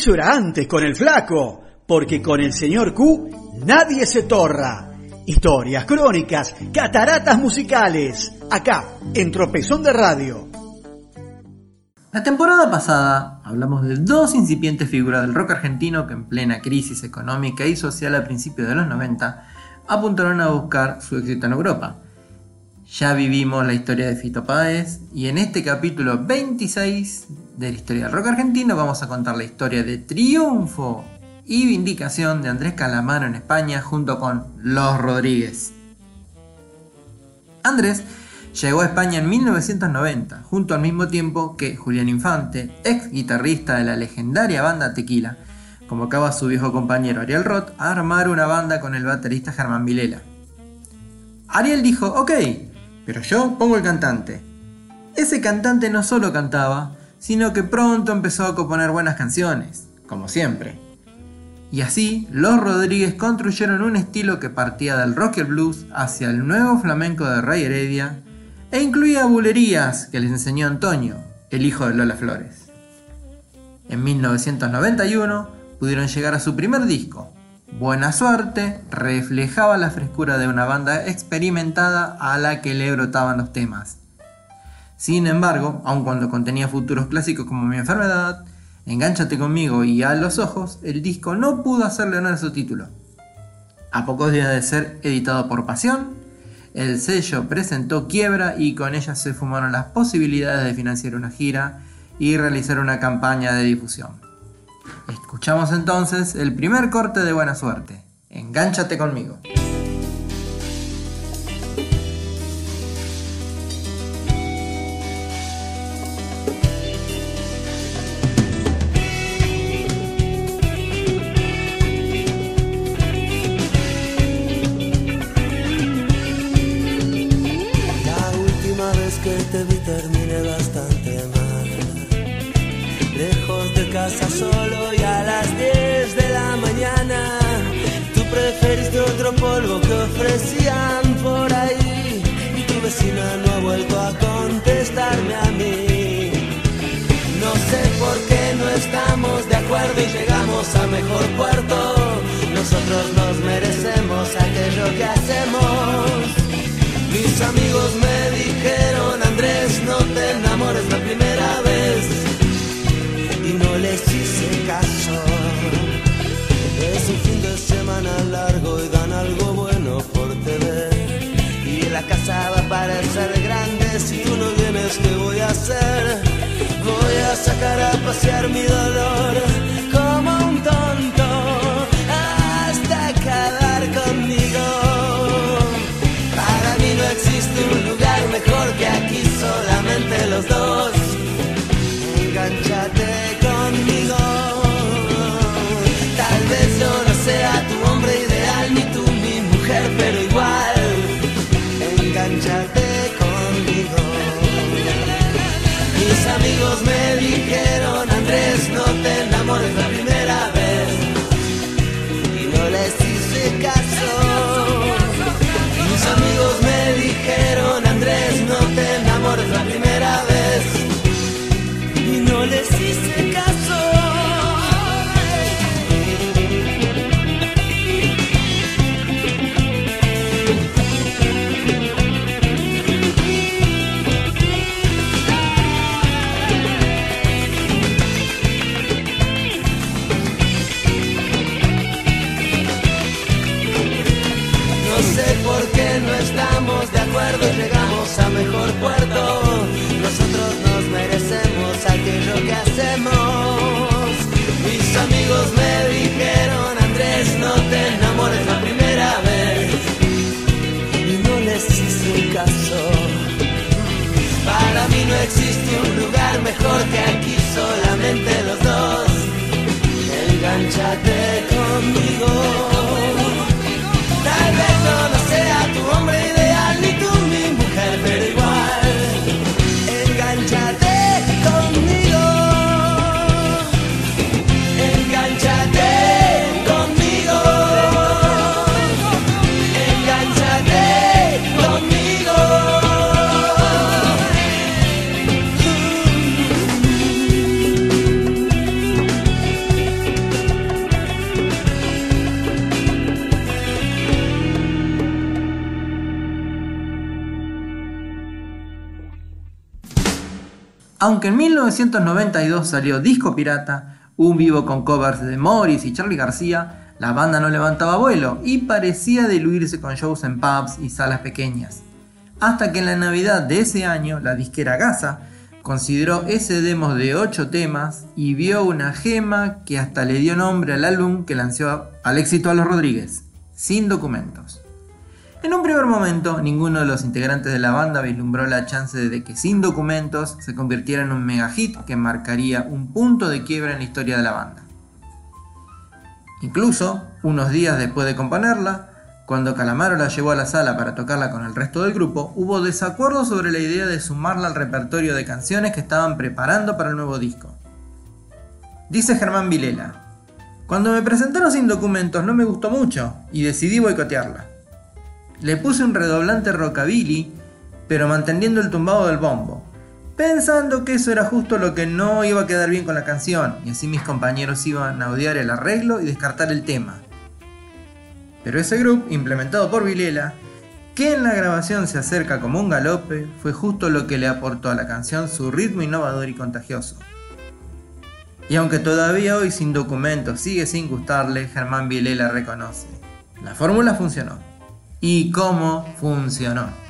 Eso era antes con el flaco, porque con el señor Q nadie se torra. Historias, crónicas, cataratas musicales, acá, en Tropezón de Radio. La temporada pasada hablamos de dos incipientes figuras del rock argentino que en plena crisis económica y social a principios de los 90 apuntaron a buscar su éxito en Europa. Ya vivimos la historia de Fito Páez y en este capítulo 26 de la historia del rock argentino vamos a contar la historia de triunfo y vindicación de Andrés Calamaro en España junto con Los Rodríguez. Andrés llegó a España en 1990, junto al mismo tiempo que Julián Infante, ex guitarrista de la legendaria banda Tequila, convocaba a su viejo compañero Ariel Roth a armar una banda con el baterista Germán Vilela. Ariel dijo, ok, pero yo pongo el cantante. Ese cantante no solo cantaba, sino que pronto empezó a componer buenas canciones, como siempre. Y así, los Rodríguez construyeron un estilo que partía del rock y el blues hacia el nuevo flamenco de Rey Heredia e incluía bulerías que les enseñó Antonio, el hijo de Lola Flores. En 1991 pudieron llegar a su primer disco. Buena suerte reflejaba la frescura de una banda experimentada a la que le brotaban los temas. Sin embargo, aun cuando contenía futuros clásicos como Mi enfermedad, Engánchate conmigo y a los ojos, el disco no pudo hacerle honor a su título. A pocos días de ser editado por Pasión, el sello presentó quiebra y con ella se fumaron las posibilidades de financiar una gira y realizar una campaña de difusión. Escuchamos entonces el primer corte de Buena Suerte. Engánchate conmigo. Solo y a las 10 de la mañana. Tú preferiste otro polvo que ofrecían por ahí y tu vecina no ha vuelto a contestarme a mí. No sé por qué no estamos de acuerdo y llegamos a mejor puerto. Nosotros nos merecemos aquello que hacemos. Mis amigos me dijeron, Sacar a pasear mi dolor como un tonto hasta acabar conmigo. Para mí no existe un lugar mejor que aquí, solamente los dos. what is that? Aunque en 1992 salió Disco Pirata, un vivo con covers de Morris y Charlie García, la banda no levantaba vuelo y parecía diluirse con shows en pubs y salas pequeñas. Hasta que en la Navidad de ese año, la disquera Gaza consideró ese demo de 8 temas y vio una gema que hasta le dio nombre al álbum que lanzó al éxito a los Rodríguez, sin documentos. En un primer momento, ninguno de los integrantes de la banda vislumbró la chance de que sin documentos se convirtiera en un mega hit que marcaría un punto de quiebra en la historia de la banda. Incluso, unos días después de componerla, cuando Calamaro la llevó a la sala para tocarla con el resto del grupo, hubo desacuerdo sobre la idea de sumarla al repertorio de canciones que estaban preparando para el nuevo disco. Dice Germán Vilela, cuando me presentaron sin documentos no me gustó mucho y decidí boicotearla. Le puse un redoblante rockabilly, pero manteniendo el tumbado del bombo, pensando que eso era justo lo que no iba a quedar bien con la canción, y así mis compañeros iban a odiar el arreglo y descartar el tema. Pero ese grupo, implementado por Vilela, que en la grabación se acerca como un galope, fue justo lo que le aportó a la canción su ritmo innovador y contagioso. Y aunque todavía hoy sin documentos sigue sin gustarle, Germán Vilela reconoce. La fórmula funcionó y cómo funcionó.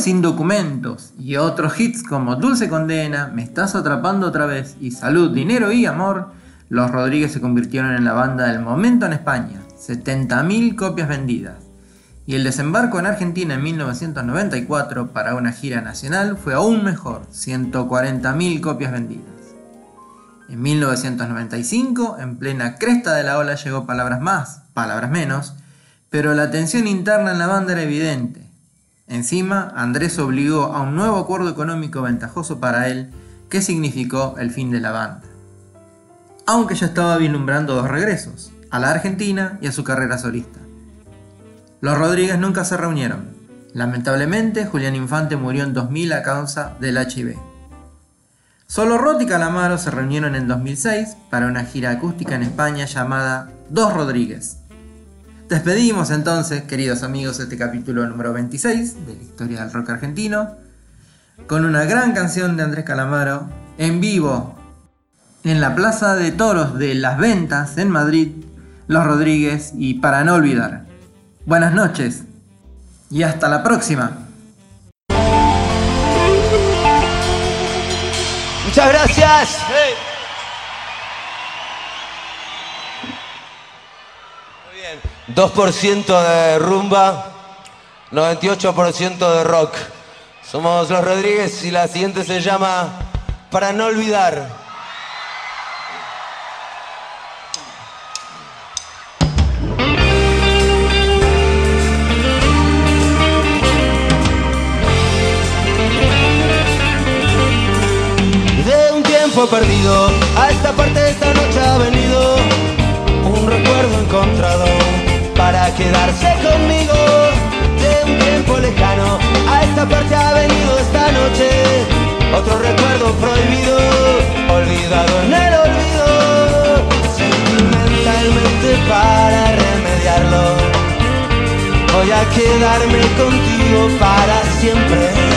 Sin documentos y otros hits como Dulce Condena, Me estás atrapando otra vez y Salud, Dinero y Amor, los Rodríguez se convirtieron en la banda del momento en España, 70.000 copias vendidas. Y el desembarco en Argentina en 1994 para una gira nacional fue aún mejor, 140.000 copias vendidas. En 1995, en plena cresta de la ola, llegó Palabras Más, Palabras Menos, pero la tensión interna en la banda era evidente. Encima, Andrés obligó a un nuevo acuerdo económico ventajoso para él, que significó el fin de la banda. Aunque ya estaba vislumbrando dos regresos, a la Argentina y a su carrera solista. Los Rodríguez nunca se reunieron. Lamentablemente, Julián Infante murió en 2000 a causa del HIV. Solo Rot y Calamaro se reunieron en 2006 para una gira acústica en España llamada Dos Rodríguez. Despedimos entonces, queridos amigos, este capítulo número 26 de la historia del rock argentino, con una gran canción de Andrés Calamaro en vivo en la Plaza de Toros de Las Ventas en Madrid, Los Rodríguez y para no olvidar. Buenas noches y hasta la próxima. Muchas gracias. 2% de rumba, 98% de rock. Somos los Rodríguez y la siguiente se llama Para no olvidar. perdido, a esta parte quedarse conmigo de un tiempo lejano. A esta parte ha venido esta noche otro recuerdo prohibido, olvidado en el olvido, sentimentalmente para remediarlo. Voy a quedarme contigo para siempre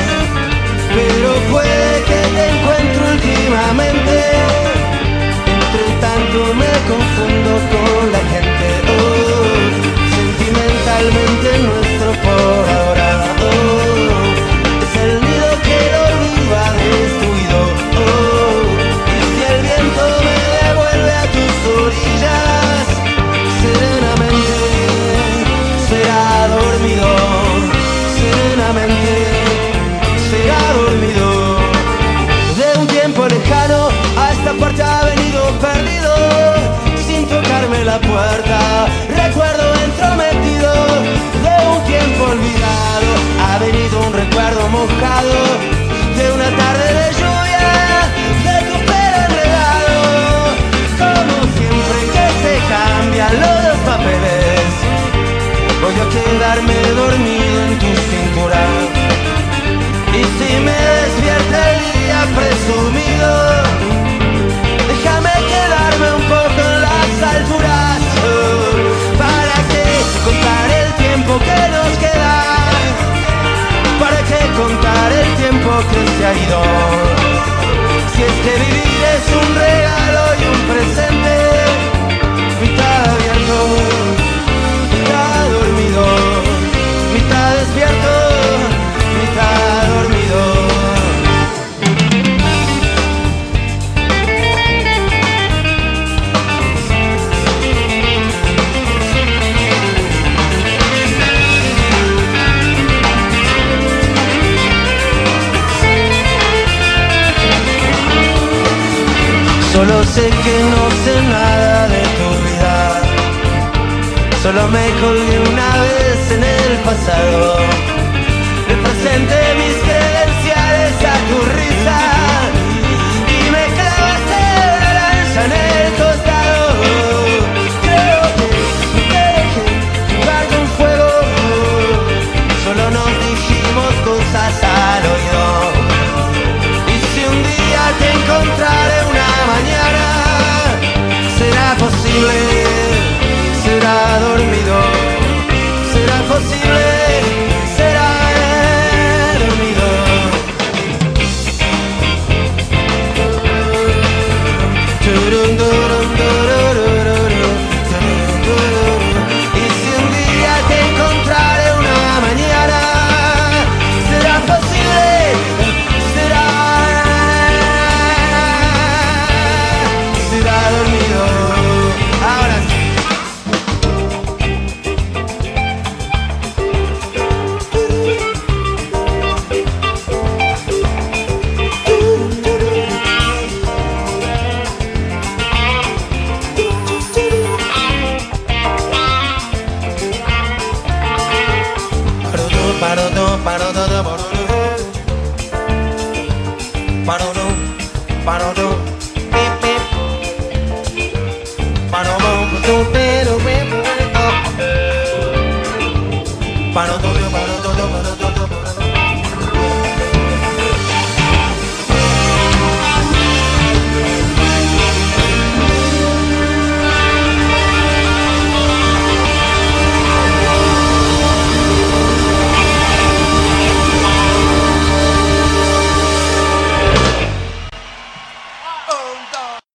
pero puede que te encuentre últimamente. Entre tanto me confundo con la gente, sentimentalmente nuestro por ahora, de una tarde de lluvia, de tu pelo enredado. Como siempre que se cambian los papeles, voy a quedarme dormido en tu cintura. Y si me despierta el día presumido, tiempo que se ha ido? Si es que vivir es un regalo que no sé nada de tu vida. Solo me colgué una vez en el pasado. ba do do ba do do